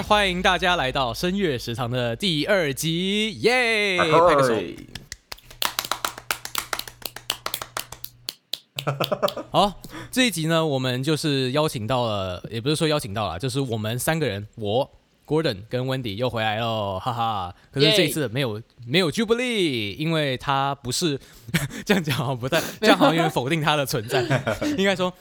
呢，欢迎大家来到声乐食堂的第二集，耶！拍个手。好，这一集呢，我们就是邀请到了，也不是说邀请到了，就是我们三个人，我 Gordon 跟 Wendy 又回来了，哈哈。可是这一次没有没有 Jubilee，因为他不是 这样讲，好像不太 这样好像有点否定他的存在。应该说，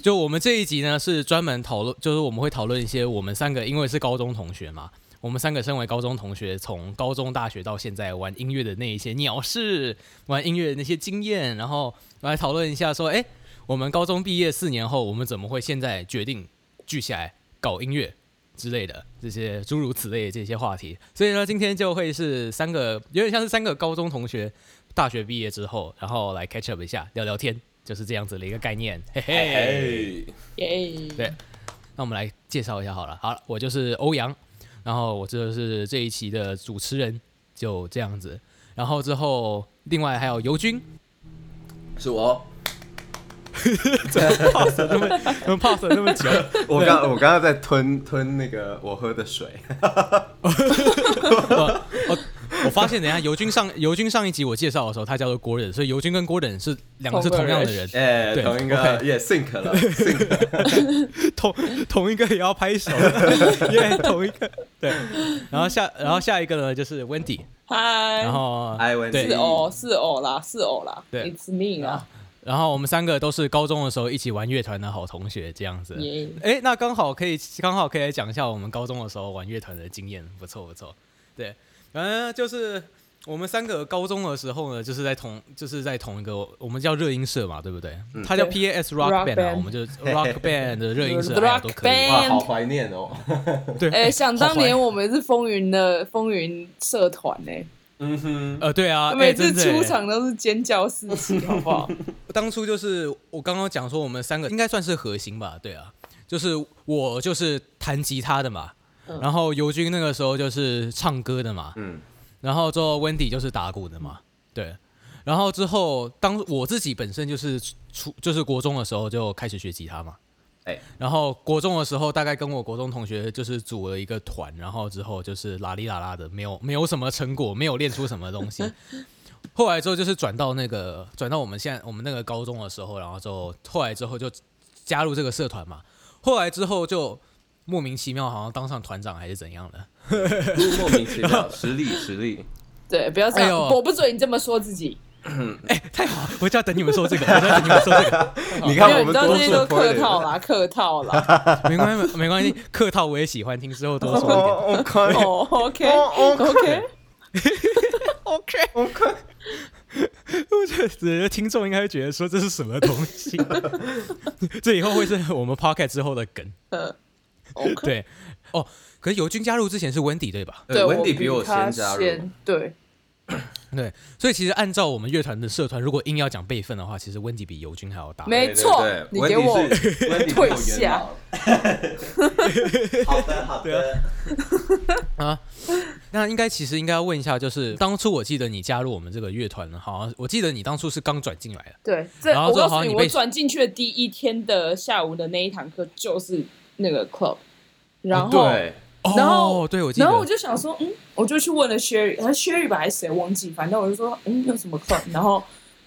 就我们这一集呢是专门讨论，就是我们会讨论一些我们三个因为是高中同学嘛，我们三个身为高中同学，从高中、大学到现在玩音乐的那一些鸟事，玩音乐的那些经验，然后来讨论一下说，哎，我们高中毕业四年后，我们怎么会现在决定聚起来搞音乐？之类的这些诸如此类的这些话题，所以呢，今天就会是三个有点像是三个高中同学，大学毕业之后，然后来 catch up 一下，聊聊天，就是这样子的一个概念。嘿嘿，耶，对，那我们来介绍一下好了。好了，我就是欧阳，然后我就是这一期的主持人，就这样子。然后之后，另外还有尤军，是我。怎么 pause 那么怎么 pause 那么久？我刚我刚刚在吞吞那个我喝的水。我我发现，等下尤军上尤军上一集我介绍的时候，他叫做 Gordon，所以尤军跟 Gordon 是两个是同样的人。哎，同一个也 think 了，同同一个也要拍手，耶，同一个对。然后下然后下一个呢就是 Wendy，嗨，然后是哦是哦啦是哦啦，对，It's me 啊。然后我们三个都是高中的时候一起玩乐团的好同学，这样子。哎，那刚好可以刚好可以来讲一下我们高中的时候玩乐团的经验，不错不错。对，反正就是我们三个高中的时候呢，就是在同就是在同一个我们叫热音社嘛，对不对？它叫 P A S Rock Band 啊，我们就 Rock Band 的热音社 都可以。哇，好怀念哦。对，哎，想当年我们是风云的风云社团呢。嗯哼，呃，对啊，每次出场都是尖叫四起，好不好？当初就是我刚刚讲说，我们三个应该算是核心吧？对啊，就是我就是弹吉他的嘛，然后尤军那个时候就是唱歌的嘛，嗯，然后之后 Wendy 就是打鼓的嘛，对，然后之后当我自己本身就是初就是国中的时候就开始学吉他嘛。哎，然后国中的时候，大概跟我国中同学就是组了一个团，然后之后就是拉里拉拉的，没有没有什么成果，没有练出什么东西。后来之后就是转到那个转到我们现在我们那个高中的时候，然后就后后来之后就加入这个社团嘛。后来之后就莫名其妙好像当上团长还是怎样的，莫名其妙实力实力。对，不要这样，我不准你这么说自己。哎，太好！我就要等你们说这个，我就要等你们说这个。你看，我们都是客套啦，客套啦，没关系，没关系，客套我也喜欢听，之后多说一点。哦，OK，OK，OK，OK。我觉得听众应该会觉得说这是什么东西？这以后会是我们 Pocket 之后的梗。嗯，对。哦，可是尤军加入之前是 Wendy 对吧？对，Wendy 比我先加入。对。对，所以其实按照我们乐团的社团，如果硬要讲辈分的话，其实温迪比尤军还要大。没错，你给我退下。好的，好的。啊，那应该其实应该要问一下，就是当初我记得你加入我们这个乐团，好像我记得你当初是刚转进来的。对，然后我告诉你，我转进去的第一天的下午的那一堂课就是那个 club，然后。然后，对，我然后我就想说，嗯，我就去问了 Sherry，他 Sherry 吧还是谁忘记，反正我就说，嗯，有什么课？然后，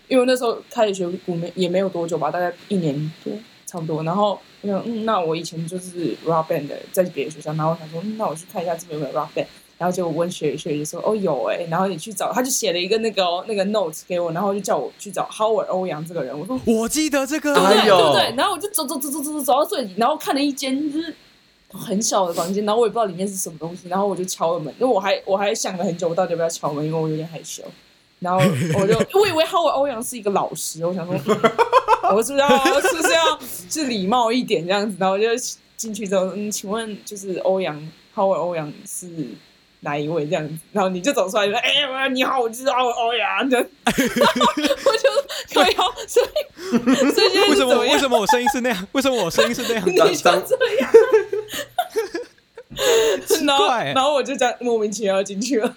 因为那时候开始学鼓没也没有多久吧，大概一年多，差不多。然后，嗯，那我以前就是 rock band 的，在别的学校，然后我想说，嗯，那我去看一下这边有没有 rock band。然后就问 Sherry，Sherry 说，哦，有哎。然后你去找，他就写了一个那个那个 notes 给我，然后就叫我去找 Howard 欧阳这个人。我说，我记得这个，对不对？对不对？然后我就走走走走走走走到这里，然后看了一间就是。很小的房间，然后我也不知道里面是什么东西，然后我就敲了门，因为我还我还想了很久，我到底要不要敲门，因为我有点害羞。然后我就我以为哈维欧阳是一个老师，我想说，我是不是要是不是要是礼貌一点这样子？然后我就进去之后，嗯，请问就是欧阳哈维欧阳是哪一位这样子？然后你就走出来说，哎，你好，我是哈维欧阳。我就可以哦，所以所以为什么为什么我声音是那样？为什么我声音是那样？你就这样。然后，然后我就这样莫名其妙进去了。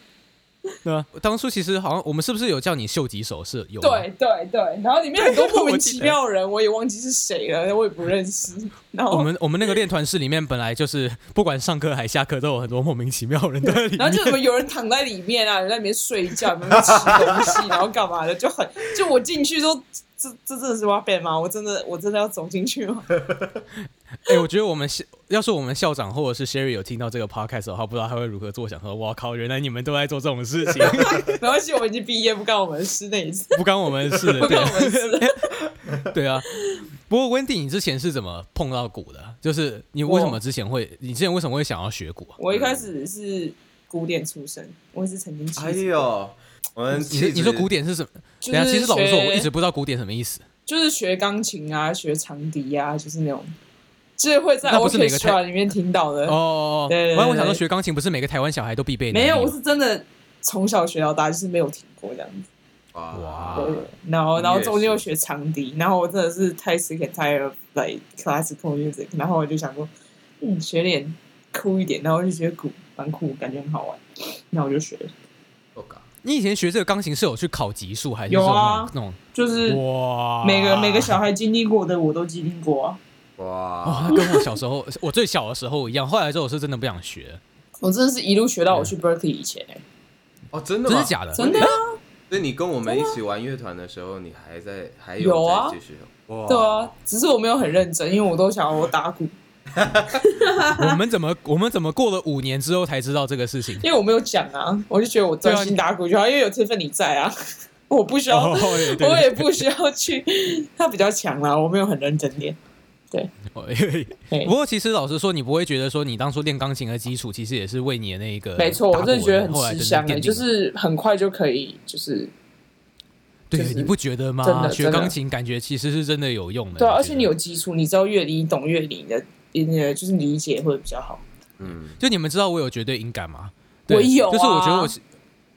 对吧？当初其实好像我们是不是有叫你秀几首？是有吗对对对，然后里面很多莫名其妙的人，我也忘记是谁了，我也不认识。然后我们我们那个练团室里面本来就是不管上课还下课都有很多莫名其妙的人在里面。然后就怎么有人躺在里面啊，有人在里面睡觉，有吃东西，然后干嘛的，就很就我进去说，这这真的是 Robin 吗？我真的我真的要走进去吗？哎、我觉得我们校要是我们校长或者是 Sherry 有听到这个 podcast 的话，不知道他会如何做，想说哇靠，原来你们都在做这种事情，没关系，我们已经毕业，不干我们的事那一次，不干我们的事了。不干我们的事。对对啊。不过 Wendy，你之前是怎么碰到鼓的？就是你为什么之前会，你之前为什么会想要学鼓啊？我一开始是古典出身，我也是曾经其哎呦，我们你其实你说古典是什么？就等下，其是实老实说，我一直不知道古典什么意思。就是学钢琴啊，学长笛啊，就是那种，就是会在那不是每个 orchestra 里面听到的。哦对对对我我想说学钢琴不是每个台湾小孩都必备的。没有，我是真的从小学到大，就是没有听过这样子。哇然后然后中间又你学长笛，然后我真的是太 sick and tired of like classical music，然后我就想说，嗯，学点酷一点，然后就觉得鼓蛮酷，感觉很好玩，那我就学了，我靠你以前学这个钢琴是有去考级数还是有啊那种就是哇每个每个小孩经历过的我都经历过啊。哇，跟我小时候 我最小的时候一样。后来之后我是真的不想学，我真的是一路学到我去 Berkeley 以前、欸，哦，真的吗？真的假的？真的啊，所以你跟我们一起玩乐团的时候，你还在还有啊在继续哇对啊，只是我没有很认真，因为我都想要我打鼓，我们怎么我们怎么过了五年之后才知道这个事情？因为我没有讲啊，我就觉得我专心打鼓就好，因为有 Tiffany 在啊，我不需要，哦对对我也不需要去，他比较强啦，我没有很认真练。哦对不过其实老实说，你不会觉得说你当初练钢琴的基础，其实也是为你的那一个没错，我真的觉得很吃香诶、哎，就是很快就可以，就是对，就是你不觉得吗？学钢琴感觉其实是真的有用的。对啊，而且你有基础，你知道乐理，你懂乐理，你的你的就是理解会比较好。嗯，就你们知道我有绝对音感吗？对我有啊就是我觉得我是，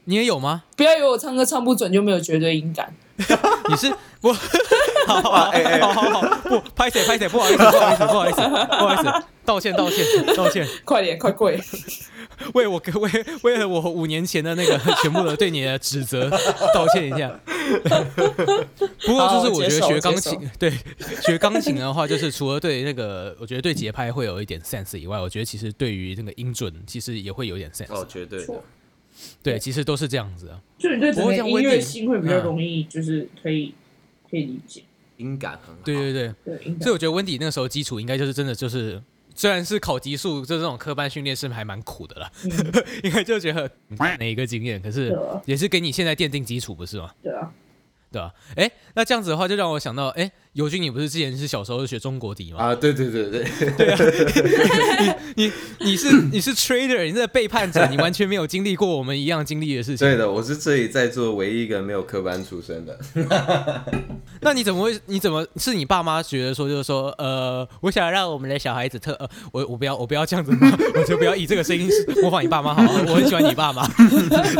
你也有吗？不要以为我唱歌唱不准就没有绝对音感，你是不？好好好好好好，不拍谁拍谁，不好意思不好意思不好意思不好意思，道歉道歉道歉，快点，快跪！为我为为了我五年前的那个 全部的对你的指责道歉一下。不过就是我觉得学钢琴，对学钢琴的话，就是除了对那个，我觉得对节拍会有一点 sense 以外，我觉得其实对于那个音准，其实也会有点 sense。哦，绝对的，对，其实都是这样子啊。就你对整个音乐性会比较容易，就是可以可以理解。音感很好。对对对，对，音所以我觉得温迪那个时候基础应该就是真的就是。虽然是考级数，就这种科班训练是还蛮苦的啦，嗯 应该就觉得哪一个经验，可是也是给你现在奠定基础，不是吗？对啊，对吧？哎，那这样子的话，就让我想到，哎，尤军，你不是之前是小时候是学中国笛吗？啊，对对对对 对，你你你是你是 trader，你是背叛者，你完全没有经历过我们一样经历的事情。对的，我是这里在座唯一一个没有科班出身的。那你怎么会？你怎么是你爸妈觉得说，就是说，呃，我想让我们的小孩子特，呃，我我不要我不要这样子嘛，我就不要以这个声音模仿你爸妈好了，我很喜欢你爸妈。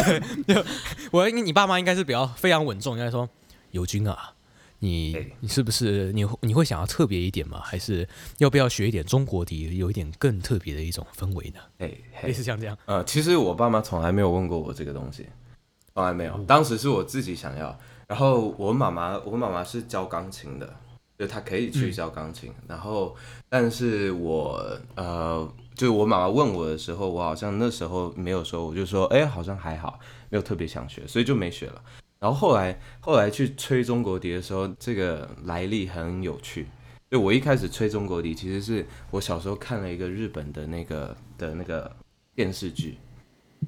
对，就我你爸妈应该是比较非常稳重，应该说，尤军啊。你哎你是不是你你会想要特别一点吗？还是要不要学一点中国笛，有一点更特别的一种氛围呢？哎类嘿，似像这样，呃，其实我爸妈从来没有问过我这个东西，从来没有。当时是我自己想要，然后我妈妈，我妈妈是教钢琴的，就她可以去教钢琴。然后，但是我呃，就是我妈妈问我的时候，我好像那时候没有说，我就说，哎、好像还好，没有特别想学，所以就没学了。然后后来后来去吹中国笛的时候，这个来历很有趣。就我一开始吹中国笛，其实是我小时候看了一个日本的那个的那个电视剧，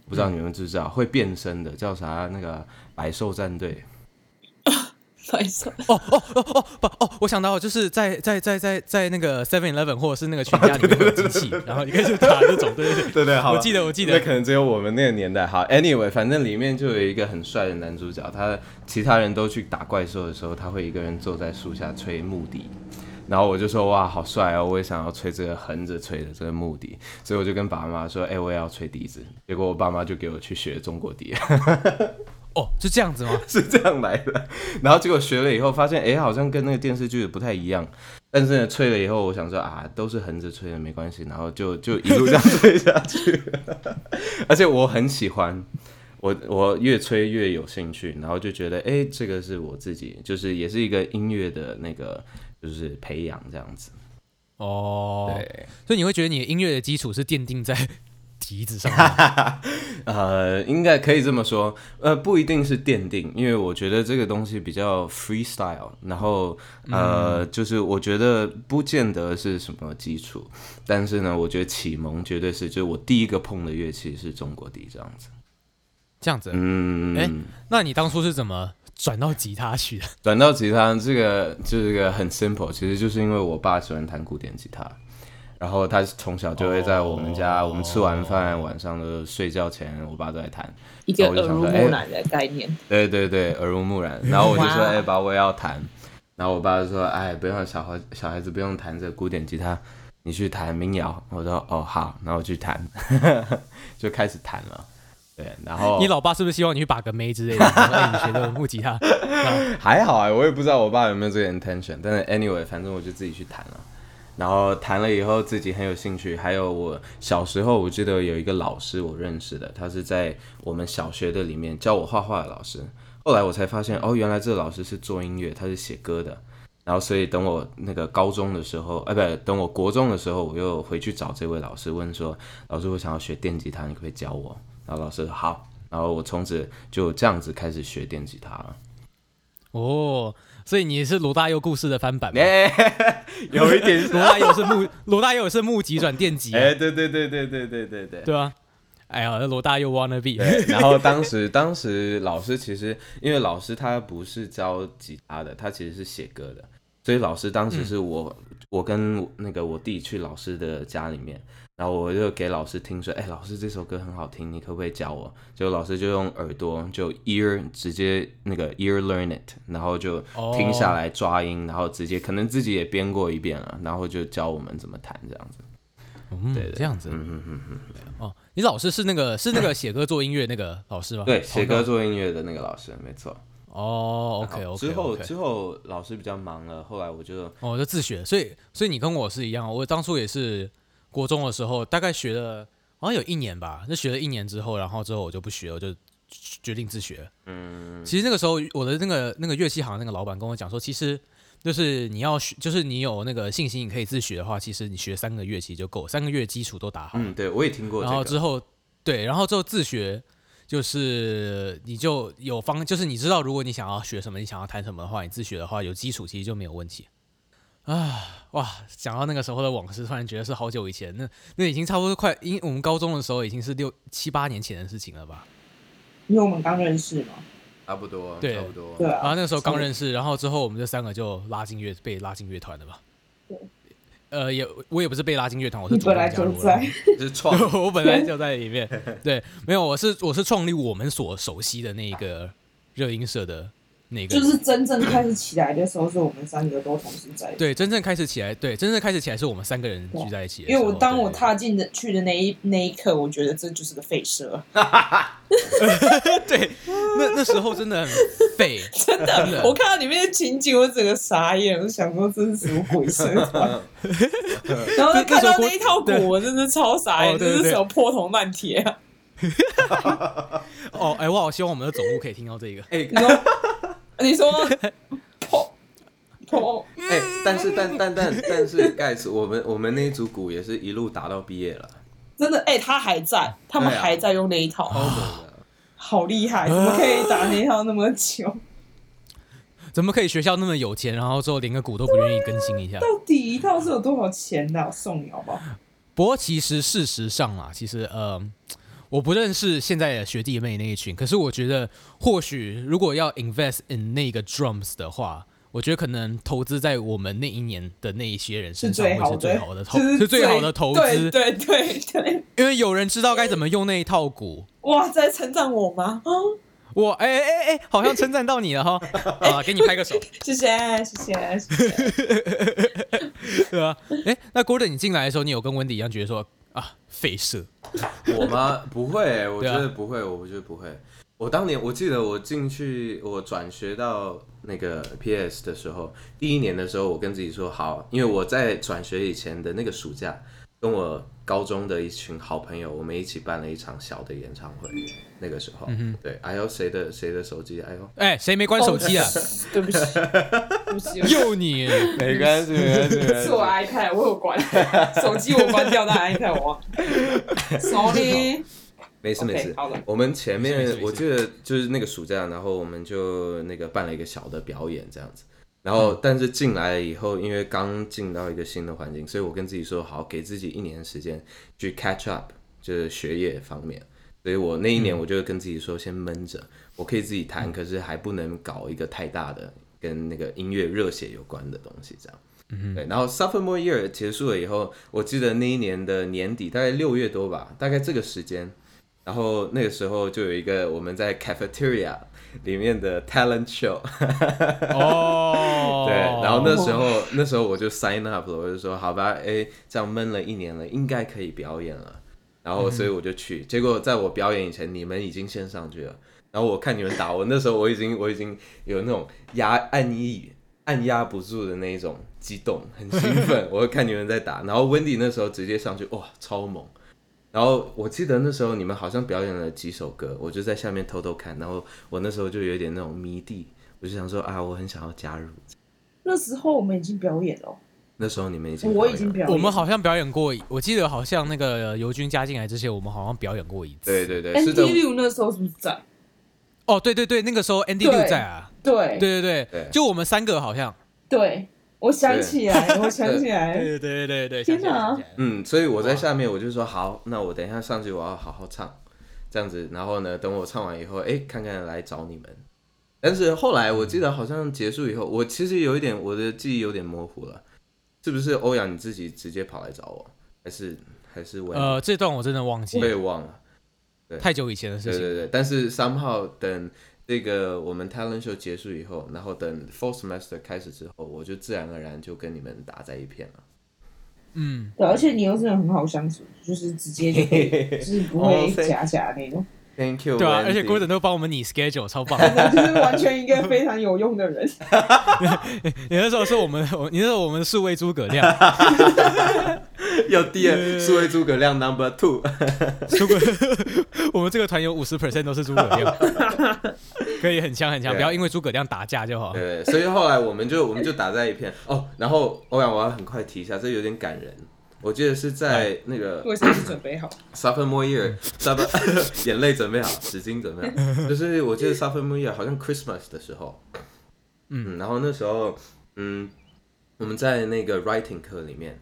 不知道你们知不知道会变身的，叫啥？那个百兽战队。白色哦哦哦哦不哦，我想到了就是在在在在在那个 Seven Eleven 或者是那个全家里面会有机器，然后你可以去打那种，对对对。对对，好，我记得我记得那可能只有我们那个年代。好，anyway，反正里面就有一个很帅的男主角，他其他人都去打怪兽的时候，他会一个人坐在树下吹木笛。然后我就说哇，好帅哦！我也想要吹这个横着吹的这个木笛，所以我就跟爸妈说，哎、我也要吹笛子。结果我爸妈就给我去学中国笛，哦，是这样子吗？是这样来的。然后结果学了以后，发现哎、好像跟那个电视剧的不太一样。但是呢，吹了以后，我想说啊，都是横着吹的，没关系。然后就就一路这样吹下去。而且我很喜欢，我我我越吹越有兴趣，然后就觉得哎、这个是我自己，就是也是一个音乐的那个就是培养这样子。哦，对，所以你会觉得你的音乐的基础是奠定在笛子上面。呃，应该可以这么说，呃，不一定是奠定，因为我觉得这个东西比较 freestyle，然后呃，就是我觉得不见得是什么基础，但是呢，我觉得启蒙绝对是，就是我第一个碰的乐器是中国笛这样子。这样子，嗯，哎那你当初是怎么转到吉他去的？转到吉他这个就是个很 simple，其实就是因为我爸喜欢弹古典吉他，然后他从小就会在我们家，哦我们吃完饭晚上的睡觉前，我爸都在弹。一个耳濡目染的概念。对对对，耳濡目染。然后我就说，哎、爸，我也要弹。然后我爸就说，哎，不用，小孩小孩子不用弹这古典吉他，你去弹民谣。我说，哦，好，然后我去弹，就开始弹了。对，然后你老爸是不是希望你去把个妹之类的？然后让你学个木吉他？还好啊，我也不知道我爸有没有这个 intention，但是 anyway，反正我就自己去弹了。然后弹了以后自己很有兴趣，还有我小时候我记得有一个老师我认识的，他是在我们小学的里面教我画画的老师。后来我才发现，哦，原来这个老师是做音乐，他是写歌的。然后所以等我那个高中的时候，哎，不，等我国中的时候，我又回去找这位老师问说，老师我想要学电吉他，你可不可以教我？然后老师说好，然后我从此就这样子开始学电吉他了。哦，所以你是罗大佑故事的翻版吗？哎、有一点罗大佑是木，罗大佑是木吉转电吉啊，哎、对对对对对对对对。对啊？哎呀，那罗大佑 wanna be，然后当时 当时老师其实因为老师他不是教吉他的，他其实是写歌的，所以老师当时是我、我跟那个我弟去老师的家里面，然后我就给老师听说，哎，老师这首歌很好听，你可不可以教我？结果老师就用耳朵就 ear 直接那个 ear learn it，然后就听下来抓音，然后直接可能自己也编过一遍了，然后就教我们怎么弹这样子。嗯，对对这样子。嗯嗯嗯嗯，哦，你老师是那个是那个写歌做音乐那个老师吗？对，写歌。做音乐的那个老师，没错。哦，OK 好 OK。之后之后老师比较忙了，后来我就哦，就自学，所以所以你跟我是一样，我当初也是国中的时候，大概学了好像有一年吧，就学了一年之后，然后之后我就不学，我就决定自学。嗯其实那个时候我的那个那个乐器行那个老板跟我讲说，其实就是你要学，就是你有那个信心，你可以自学的话，其实你学三个月其实就够，三个月基础都打好。嗯，对我也听过这个。然后之后对，然后之后自学。就是你就有方，就是你知道，如果你想要学什么，你想要弹什么的话，你自学的话有基础，其实就没有问题。啊，哇！讲到那个时候的往事，突然觉得是好久以前，那那已经差不多快，因我们高中的时候已经是六七八年前的事情了吧？因为我们刚认识嘛，差不多，对差不多。对啊，然后那个时候刚认识，然后之后我们这三个就拉进乐，被拉进乐团的吧？对。呃，也我也不是被拉进乐团，我是本来动加入的。就在，是创 我本来就在里面。对，没有，我是我是创立我们所熟悉的那一个热音社的那个。就是真正开始起来的时候，是我们三个都同时在。对，真正开始起来，对，真正开始起来是我们三个人聚在一起。因为我当我踏进的去的那一那一刻，我觉得这就是个废社，对，那那时候真的很废，真的。我看到里面的情景，我整个傻眼，我想说这是什么鬼社团？然后再看到那一套对鼓，我真的超傻眼，这是什么破铜烂铁啊？哦，哎，我好希望我们的总务可以听到这个。哎你说 破破哎，但是但但但但是，guys，我们我们那一组鼓也是一路打到毕业了。真的哎、他还在，他们还在用那一套，好厉害，怎么可以打那一套那么久？怎么可以学校那么有钱，然后之后连个鼓都不愿意更新一下？到底一套是有多少钱的、我送你好不好？不过其实事实上啊，其实呃，我不认识现在的学弟妹那一群，可是我觉得或许如果要 invest in 那个 drums 的话，我觉得可能投资在我们那一年的那一些人身上会是最好的投，就 是是最好的投资，对对对对，因为有人知道该怎么用那一套鼓。哇，在称赞我吗？哦，我哎哎哎哎，好像称赞到你了哈！啊，给你拍个手，谢谢谢谢谢谢。对吧、哎，那 Gordon 你进来的时候，你有跟温迪一样觉得说啊，废社，我吗？不会，我觉得不会，我觉得不会。我当年我记得我进去，我转学到那个 PS 的时候，第一年的时候，我跟自己说好，因为我在转学以前的那个暑假，跟我高中的一群好朋友，我们一起办了一场小的演唱会。那个时候，对，哎呦，谁的谁的手机？哎呦，哎，谁没关手机啊？对不起，对不起，又你，没关系，没关系，是我 iPad，我有关 手机，我关掉，但 iPad 我忘。Sorry，没事没事。我们前面我记得就是那个暑假，然后我们就那个办了一个小的表演这样子。然后，但是进来了以后，因为刚进到一个新的环境，所以我跟自己说好，给自己一年时间去 catch up，就是学业方面。所以我那一年我就跟自己说，先闷着，我可以自己弹，可是还不能搞一个太大的跟那个音乐热血有关的东西，这样。嗯对。然后 sophomore year 结束了以后，我记得那一年的年底，大概六月多吧，大概这个时间，然后那个时候就有一个我们在 cafeteria 里面的 talent show。哦，对，然后那时候那时候我就 sign up 了，我就说好吧，哎，这样闷了一年了，应该可以表演了。然后所以我就去，结果在我表演以前，你们已经先上去了。然后我看你们打，我那时候我已经我已经有那种压按抑按压不住的那一种激动，很兴奋。我会看你们在打，然后 Wendy 那时候直接上去，哇，超猛。然后我记得那时候你们好像表演了几首歌，我就在下面偷偷看。然后我那时候就有点那种迷弟，我就想说啊，我很想要加入。那时候我们已经表演了。那时候你们已经，我已经表演，我们好像表演过，我记得好像那个尤军加进来之前，我们好像表演过一次。对对对，Andy Liu 那时候是不是在？哦，对对对，那个时候 Andy Liu 在啊。对对对对，就我们三个好像。对，我想起来，我想起来。对对对对，天哪！嗯，所以我在下面，我就说好，那我等一下上去，我要好好唱，这样子。然后呢，等我唱完以后，哎，看看来找你们。但是后来我记得好像结束以后，我其实有一点我的记忆有点模糊了。是不是欧阳你自己直接跑来找我，还是还是我？呃，这段我真的忘记，我也忘了，对，太久以前的事情。对对对，但是三号等这个我们 talent show 结束以后，然后等 f o r t semester 开始之后，我就自然而然就跟你们打在一片了。嗯，对，而且你又真的很好相处，就是直接就 就是不会假假那种。Thank you。对啊，而且 Gordon 都帮我们拟 schedule，超棒。就是完全一个非常有用的人。你那时候是我们，你那时候我们数位诸葛亮。有第二数位诸葛亮 Number Two。诸葛，我们这个团有五十 percent 都是诸葛亮，可以很强很强，不要因为诸葛亮打架就好。对，所以后来我们就我们就打在一片哦。然后欧阳，我要很快提一下，这有点感人。我记得是在那个，卫生纸准备好，Sophomore year，眼泪准备好，纸巾准备好，就是我记得 Sophomore year 好像 Christmas 的时候，嗯，然后那时候，嗯，我们在那个 writing 课里面，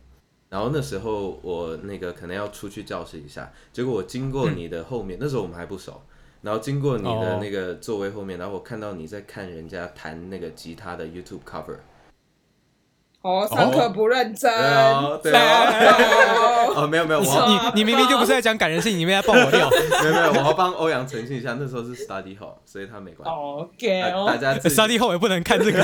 然后那时候我那个可能要出去教室一下，结果我经过你的后面，那时候我们还不熟，然后经过你的那个座位后面，然后我看到你在看人家弹那个吉他的 YouTube cover。哦，上课不认真。对啊，哦，没有没有，我你你明明就不是在讲感人事情，你在爆我料。没有没有，我要帮欧阳澄清一下，那时候是 study hall，所以他没关系。OK，大家 study hall 也不能看这个。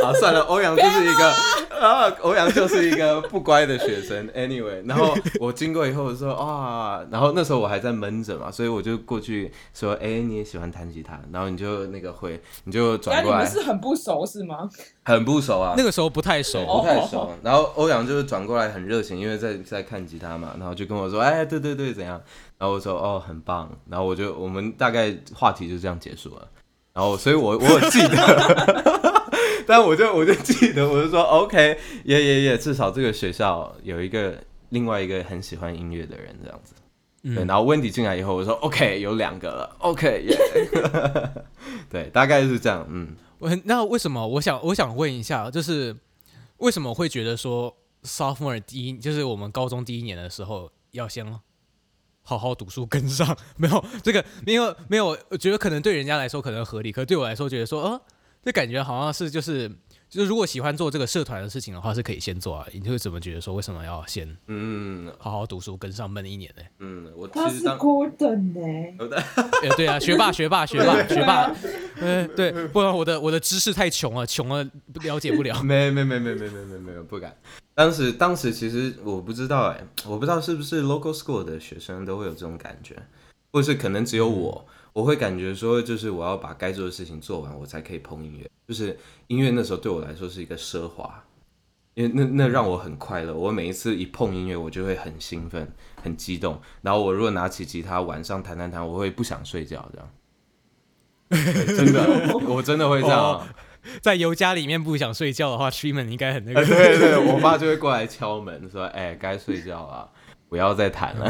好，算了，欧阳就是一个啊，欧阳就是一个不乖的学生。Anyway，然后我经过以后说啊，然后那时候我还在闷着嘛，所以我就过去说，哎，你也喜欢弹吉他？然后你就那个会，你就转过来。你们是很不熟是吗？很不熟啊，那个时候不太熟，不太熟。然后欧阳就是转过来很热情，因为在在看吉他嘛，然后就跟我说：“哎，对对对，怎样？”然后我说：“哦，很棒。”然后我就我们大概话题就这样结束了。然后所以，我我有记得，但我就我就记得，我就说：“OK，耶耶耶，至少这个学校有一个另外一个很喜欢音乐的人这样子。”对。然后温迪进来以后，我说：“OK，有两个了。”OK，耶。对，大概是这样。嗯。我那为什么？我想我想问一下，就是为什么会觉得说 sophomore 第一，就是我们高中第一年的时候要先好好读书跟上？没有这个，没有没有，我觉得可能对人家来说可能合理，可对我来说觉得说，呃，这感觉好像是就是。就是如果喜欢做这个社团的事情的话，是可以先做啊。你会怎么觉得说，为什么要先嗯好好读书跟上闷一年呢？嗯，我他是 Gordon 呢？哎，对啊，学霸学霸学霸学霸，嗯，对，不然我的我的知识太穷了，穷了了解不了。没没没没没没没没有不敢。当时当时其实我不知道哎，我不知道是不是 local school 的学生都会有这种感觉，或是可能只有我。我会感觉说，就是我要把该做的事情做完，我才可以碰音乐。就是音乐那时候对我来说是一个奢华，因为那那让我很快乐。我每一次一碰音乐，我就会很兴奋、很激动。然后我如果拿起吉他，晚上弹弹弹，我会不想睡觉，这样。真的，我真的会这样。哦在尤家里面不想睡觉的话，Treatment 应该很那个。对对，我爸就会过来敲门说：“哎，该睡觉了，不要再谈了。”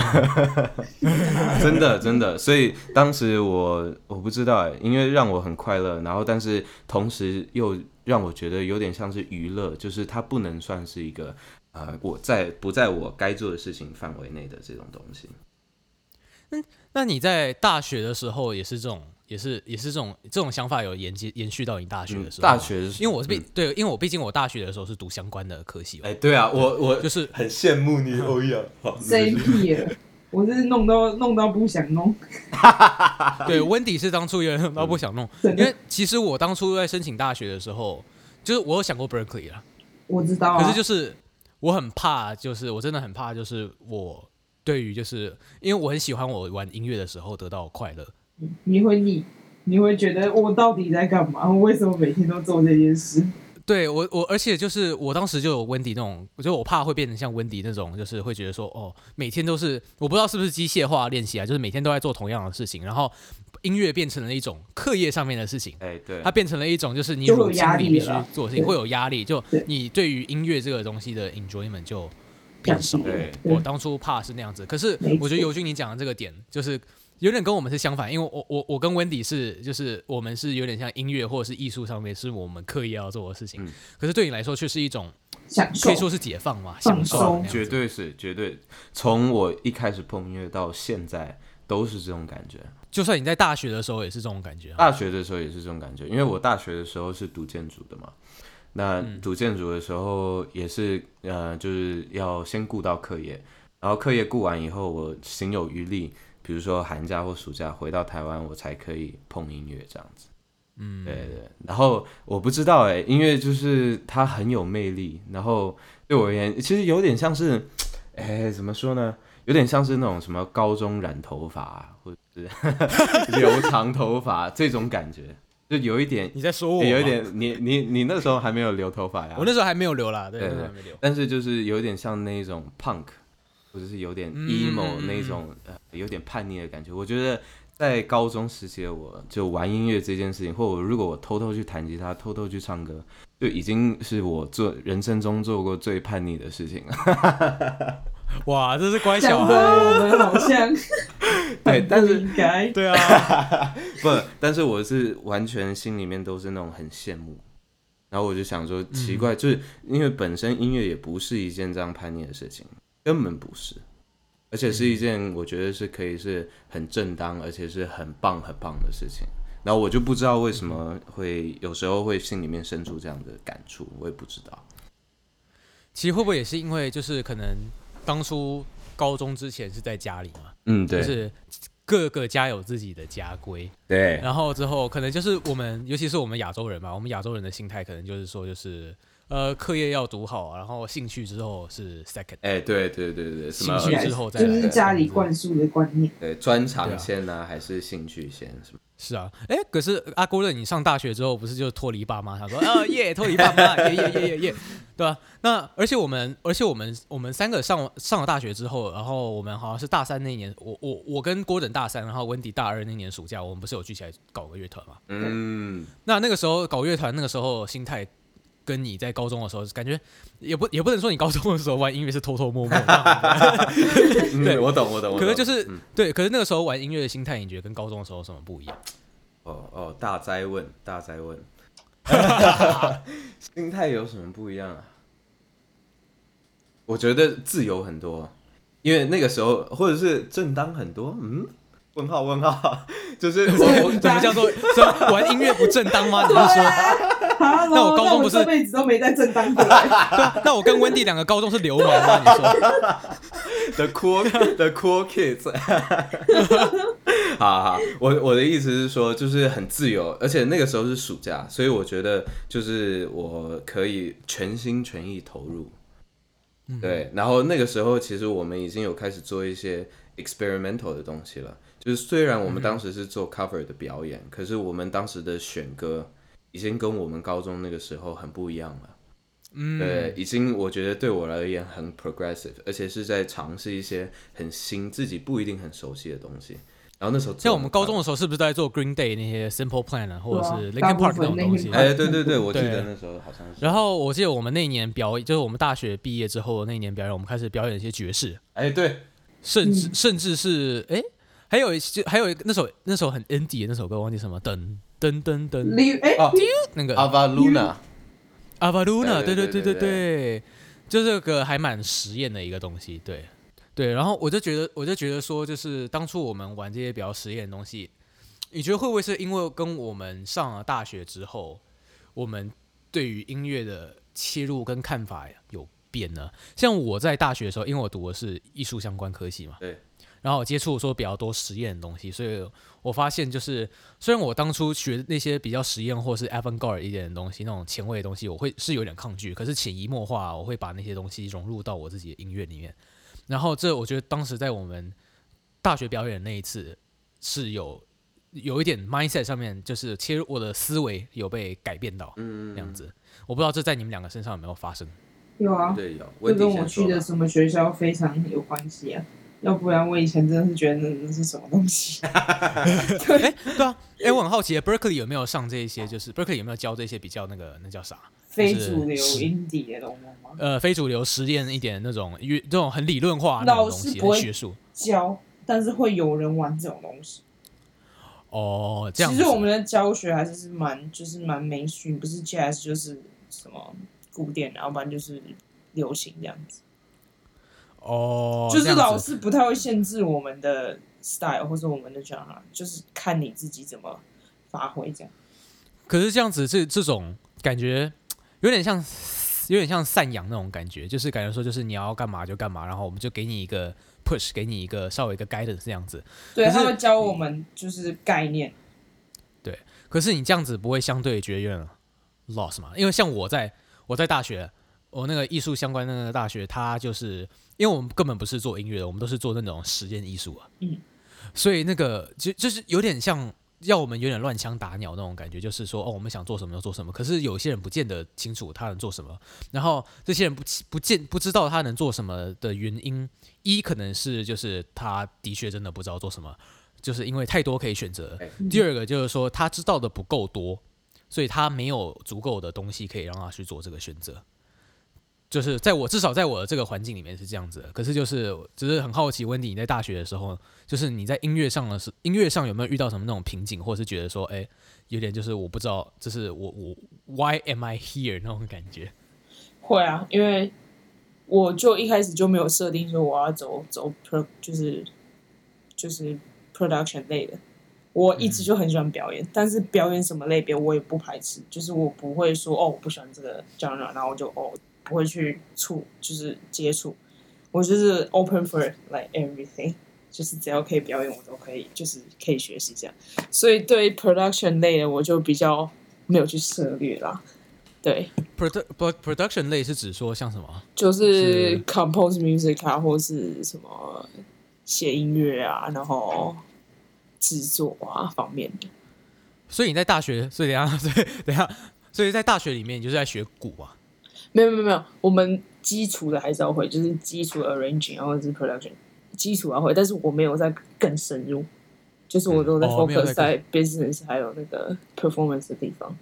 真的真的，所以当时我我不知道哎，音乐让我很快乐，然后但是同时又让我觉得有点像是娱乐，就是它不能算是一个呃我在不在我该做的事情范围内的这种东西。那你在大学的时候也是这种，也是也是这种这种想法有延接延续到你大学的时候吗？大学的时候因为我是毕、嗯对，因为我毕竟我大学的时候是读相关的科系嘛，哎，对啊，我我就是很羡慕你，欧阳。好 same here，我是弄到弄到不想弄，对温迪是当初有人都不想弄，因为其实我当初在申请大学的时候，就是我有想过 Berkeley 啦，我知道啊。可是就是我很怕，就是我真的很怕，就是我对于就是因为我很喜欢我玩音乐的时候得到快乐，你会腻，你会觉得我到底在干嘛？我为什么每天都做这件事？对我我，而且就是我当时就有温迪那种，我觉得我怕会变成像温迪那种，就是会觉得说，哦，每天都是我不知道是不是机械化练习啊，就是每天都在做同样的事情，然后音乐变成了一种课业上面的事情，哎，对它，变成了一种就是你有压力必须做的事情，会有压力，就你对于音乐这个东西的 enjoyment 就变少。对我当初怕是那样子，可是我觉得尤军你讲的这个点，就是有点跟我们是相反，因为我我我跟温迪是，就是我们是有点像音乐或者是艺术上面是我们刻意要做的事情，嗯可是对你来说却是一种享受可以说是解放嘛，享受绝对是绝对。从我一开始碰音乐到现在，都是这种感觉。就算你在大学的时候也是这种感觉啊。大学的时候也是这种感觉，因为我大学的时候是读建筑的嘛。那嗯读建筑的时候也是呃，就是要先顾到课业，然后课业顾完以后，我行有余力，比如说寒假或暑假回到台湾，我才可以碰音乐这样子。嗯，对对，然后我不知道哎，音乐就是它很有魅力，然后对我而言，其实有点像是，哎，怎么说呢？有点像是那种什么高中染头发啊，或者是 留长头发这种感觉，就有一点，你在说我吗有一，点，你你你那时候还没有留头发呀？我那时候还没有留啦，对，对那时候还没留。但是就是有点像那种 punk，或者是有点嗯 emo 那种、呃有点叛逆的感觉。我觉得在高中时期的我，就玩音乐这件事情，或我如果我偷偷去弹吉他，偷偷去唱歌，就已经是我做人生中做过最叛逆的事情了。哇，这是乖小孩，我们好像 对，但是应该。对啊，不，但是我是完全心里面都是那种很羡慕。然后我就想说，奇怪，就是因为本身音乐也不是一件这样叛逆的事情，根本不是，而且是一件我觉得是可以是很正当，而且是很棒很棒的事情。然后我就不知道为什么会有时候会心里面生出这样的感触，我也不知道。其实会不会也是因为就是可能当初高中之前是在家里嘛，嗯，对，就是各个家有自己的家规，对，然后之后可能就是我们，尤其是我们亚洲人嘛，我们亚洲人的心态可能就是说，就是呃，课业要读好，然后兴趣之后是 second，哎，对对对对，兴趣之后再就来是家里灌输的观念。对专长先呢、还是兴趣先？什么？是啊，哎，可是阿郭乐，你上大学之后不是就脱离爸妈？他说啊耶，脱离爸妈，耶耶耶耶耶，对吧、那而且我们，而且我们，我们三个上上了大学之后，然后我们好像是大三那一年，我我我跟郭等大三，然后温迪大二那年暑假，我们不是有聚起来搞个乐团嘛？嗯，那那个时候搞乐团，那个时候心态跟你在高中的时候，感觉也不也不能说你高中的时候玩音乐是偷偷摸摸，对。嗯我懂我懂，可是就是、嗯。对，可是那个时候玩音乐的心态，你觉得跟高中的时候有什么不一样？哦哦，大灾问，大灾问，心态有什么不一样啊？我觉得自由很多，因为那个时候或者是正当很多，嗯，问号问号，就是我我怎么叫做说 玩音乐不正当吗？你是说？那那我高中不是这辈子都没在正当过来。对啊，那我跟温蒂两个高中是流氓吗？你说？the cool the cool kids，好好，我我的意思是说，就是很自由，而且那个时候是暑假，所以我觉得就是我可以全心全意投入。对，然后那个时候其实我们已经有开始做一些 experimental 的东西了。就是虽然我们当时是做 cover 的表演，可是我们当时的选歌已经跟我们高中那个时候很不一样了。嗯，对，已经我觉得对我而言很 progressive，而且是在尝试一些很新、自己不一定很熟悉的东西。然后那时候像我们高中的的，时候，是不是都在做 Green Day 那些 Simple Plan 啊，或者是 Linkin Park 那种东西哎，对对对，我记得那时候好像是。然后我记得我们那一年表演，就是我们大学毕业之后那一年表演，我们开始表演一些爵士，哎，对，甚至、嗯甚至是哎，还有，就还有那首，那首很 N D 的那首歌，忘记什么？噔噔噔噔，那个 Avaruno，Avaruno，对对对对对。就这个还蛮实验的一个东西，对对。然后我就觉得，我就觉得说，就是当初我们玩这些比较实验的东西，你觉得会不会是因为跟我们上了大学之后，我们对于音乐的切入跟看法有变呢？像我在大学的时候，因为我读的是艺术相关科系嘛。然后我接触说比较多实验的东西，所以我发现就是，虽然我当初学那些比较实验或是 avant-garde 一点的东西，那种前卫的东西，我会是有点抗拒，可是潜移默化，我会把那些东西融入到我自己的音乐里面。然后这我觉得当时在我们大学表演那一次是有有一点 mindset 上面，就是切入我的思维有被改变到嗯，这样子。我不知道这在你们两个身上有没有发生？有啊，对，有。这跟我。去的什么学校非常有关系啊。要不然我以前真的是觉得那那是什么东西？哎，对啊，哎，我很好奇，Berkeley 有没有上这一些？就是 Berkeley 有没有教这些比较那个那叫啥？非主流 indie 的东西吗？呃，非主流实验一点那种，乐这种很理论化那种老东西，学术。教，但是会有人玩这种东西。哦，这样。其实我们的教学还是是蛮就是蛮 mainstream，不是 jazz 就是什么古典，然后不然就是流行这样子。哦，就是老师不太会限制我们的 style 或者我们的 genre，就是看你自己怎么发挥这样。可是这样子，这这种感觉有点像，有点像散养那种感觉，就是感觉说，就是你要干嘛就干嘛，然后我们就给你一个 push，给你一个稍微一个 guidance 这样子。对，他会教我们就是概念。对可是你这样子不会相对觉得有点 lost 嘛？因为像我在我在大学，我那个艺术相关的那个大学，它就是因为我们根本不是做音乐的，我们都是做那种实验艺术啊。嗯。所以那个就就是有点像要我们有点乱枪打鸟那种感觉，就是说哦，我们想做什么就做什么。可是有些人不见得清楚他能做什么，然后这些人不不见不知道他能做什么的原因，一可能是就是他的确真的不知道做什么，就是因为太多可以选择。哎第二个就是说他知道的不够多，所以他没有足够的东西可以让他去做这个选择。就是在我至少在我的这个环境里面是这样子的，可是就是只是很好奇，温迪你在大学的时候，就是你在音乐上的时音乐上有没有遇到什么那种瓶颈，或者是觉得说，哎、有点就是我不知道，就是我我 Why am I here 那种感觉？会啊，因为我就一开始就没有设定说我要走走 pro，就是就是 production 类的。我一直就很喜欢表演，但是表演什么类别我也不排斥，就是我不会说哦我不喜欢这个 genre，然后我就哦不会去触就是接触，我就是 open for like everything，就是只要可以表演我都可以，就是可以学习这样。所以对 production 类的我就比较没有去涉猎啦，对。produ pro- production 类是指说像什么？就是是 compose music 啊，或是什么写音乐啊，然后制作啊方面的。所以你在大学，所以等下，所以等下，所以在大学里面你就是在学鼓啊。没有没有没有，我们基础的还是要会，就是基础 arranging 啊或者是 production，基础要会，但是我没有在更深入，就是我都在 focus 在 business 还有那个 performance 的地方。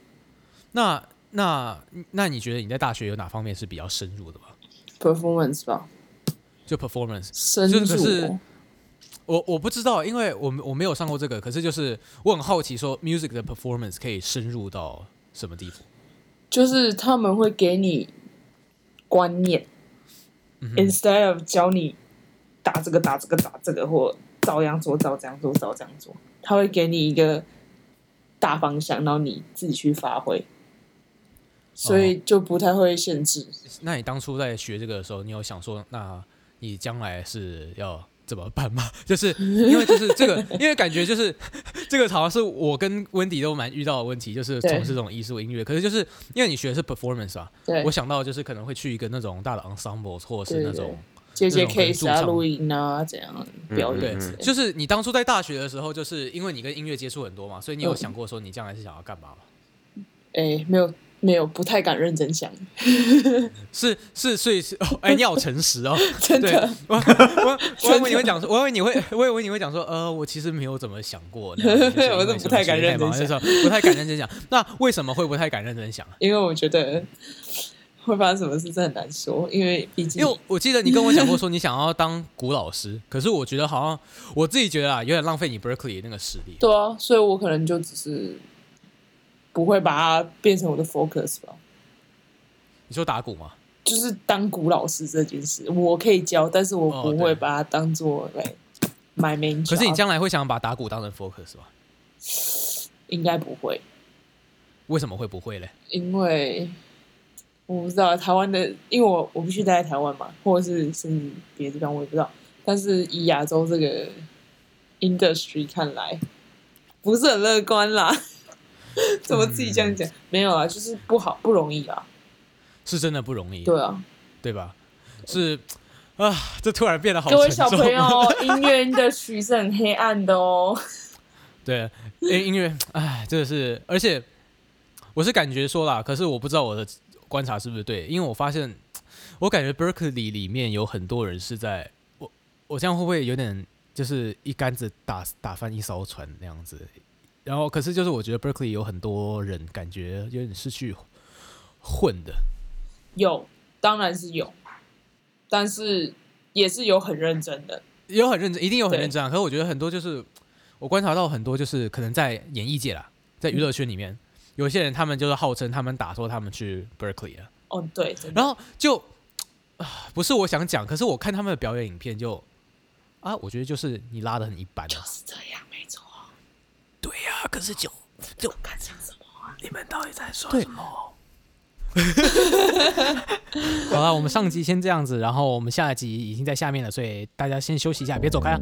那那那你觉得你在大学有哪方面是比较深入的吗？performance 吧，就 performance，深入我我不知道，因为我我没有上过这个，可是就是我很好奇，说 music 的 performance 可以深入到什么地步？就是他们会给你观念、嗯 i n s t e a d of 教你打这个打这个打这个，或照样做照这样做照这样做，他会给你一个大方向，然后你自己去发挥，所以就不太会限制。那你当初在学这个的时候，你有想说，那你将来是要怎么办嘛？就是因为就是这个，因为感觉就是 这个好像是我跟温迪都蛮遇到的问题，就是对从事这种艺术音乐，可是就是因为你学的是 performance 啊，对我，想到就是可能会去一个那种大的 ensemble 或者是那对对种。接接 case 啊、录音啊，怎样表对演之类的。就是你当初在大学的时候，就是因为你跟音乐接触很多嘛，所以你有嗯想过说你将来是想要干嘛吗？哎、没有没有不太敢认真想，是是，所以是哦，哎，你好诚实哦，对 真的。我我 我以为你会讲说，我以为你会，我以为你会讲说，呃，我其实没有怎么想过，那是我是不太敢认真什么事情太忙就是不太敢认真想。那为什么会不太敢认真想啊？因为我觉得会发生什么事，这很难说，因为毕竟因为我记得你跟我讲过说你想要当古老师，可是我觉得好像我自己觉得啊，有点浪费你 Berkeley 那个实力。对啊，所以我可能就只是不会把它变成我的 focus 吧。你说打鼓吗？就是当鼓老师这件事，我可以教，但是我哦不会把它当做来 my main。可是你将来会想把打鼓当成 focus 吧？应该不会，为什么会不会嘞？因为我不知道台湾的，因为我我必须待在台湾嘛，或者是甚至别的地方我也不知道。但是以亚洲这个 industry 看来，不是很乐观啦。怎么自己这样讲？没有啊，就是不好，不容易啊。是真的不容易，对啊，对吧？是啊，这突然变得好各位小朋友，音乐 industry 是很黑暗的哦。对，音音乐，哎，真的是，而且我是感觉说啦，可是我不知道我的观察是不是对，因为我发现，我感觉 Berkeley 里面有很多人是在，我我这样会不会有点就是一竿子打打翻一艘船那样子？然后，可是就是我觉得 Berkeley 有很多人感觉有点失去混的，有，当然是有，但是也是有很认真的。有很认真，一定有很认真啊。可是我觉得很多就是我观察到很多就是可能在演艺界啦，在娱乐圈里面，有些人他们就是号称他们打说他们去 Berkeley 了，哦，对，然后就啊不是我想讲，可是我看他们的表演影片就啊，我觉得就是你拉的很一般啊。是这样，没错。可是就就看上什么啊？你们到底在说什么？好了，我们上集先这样子，然后我们下集已经在下面了，所以大家先休息一下，别走开啊。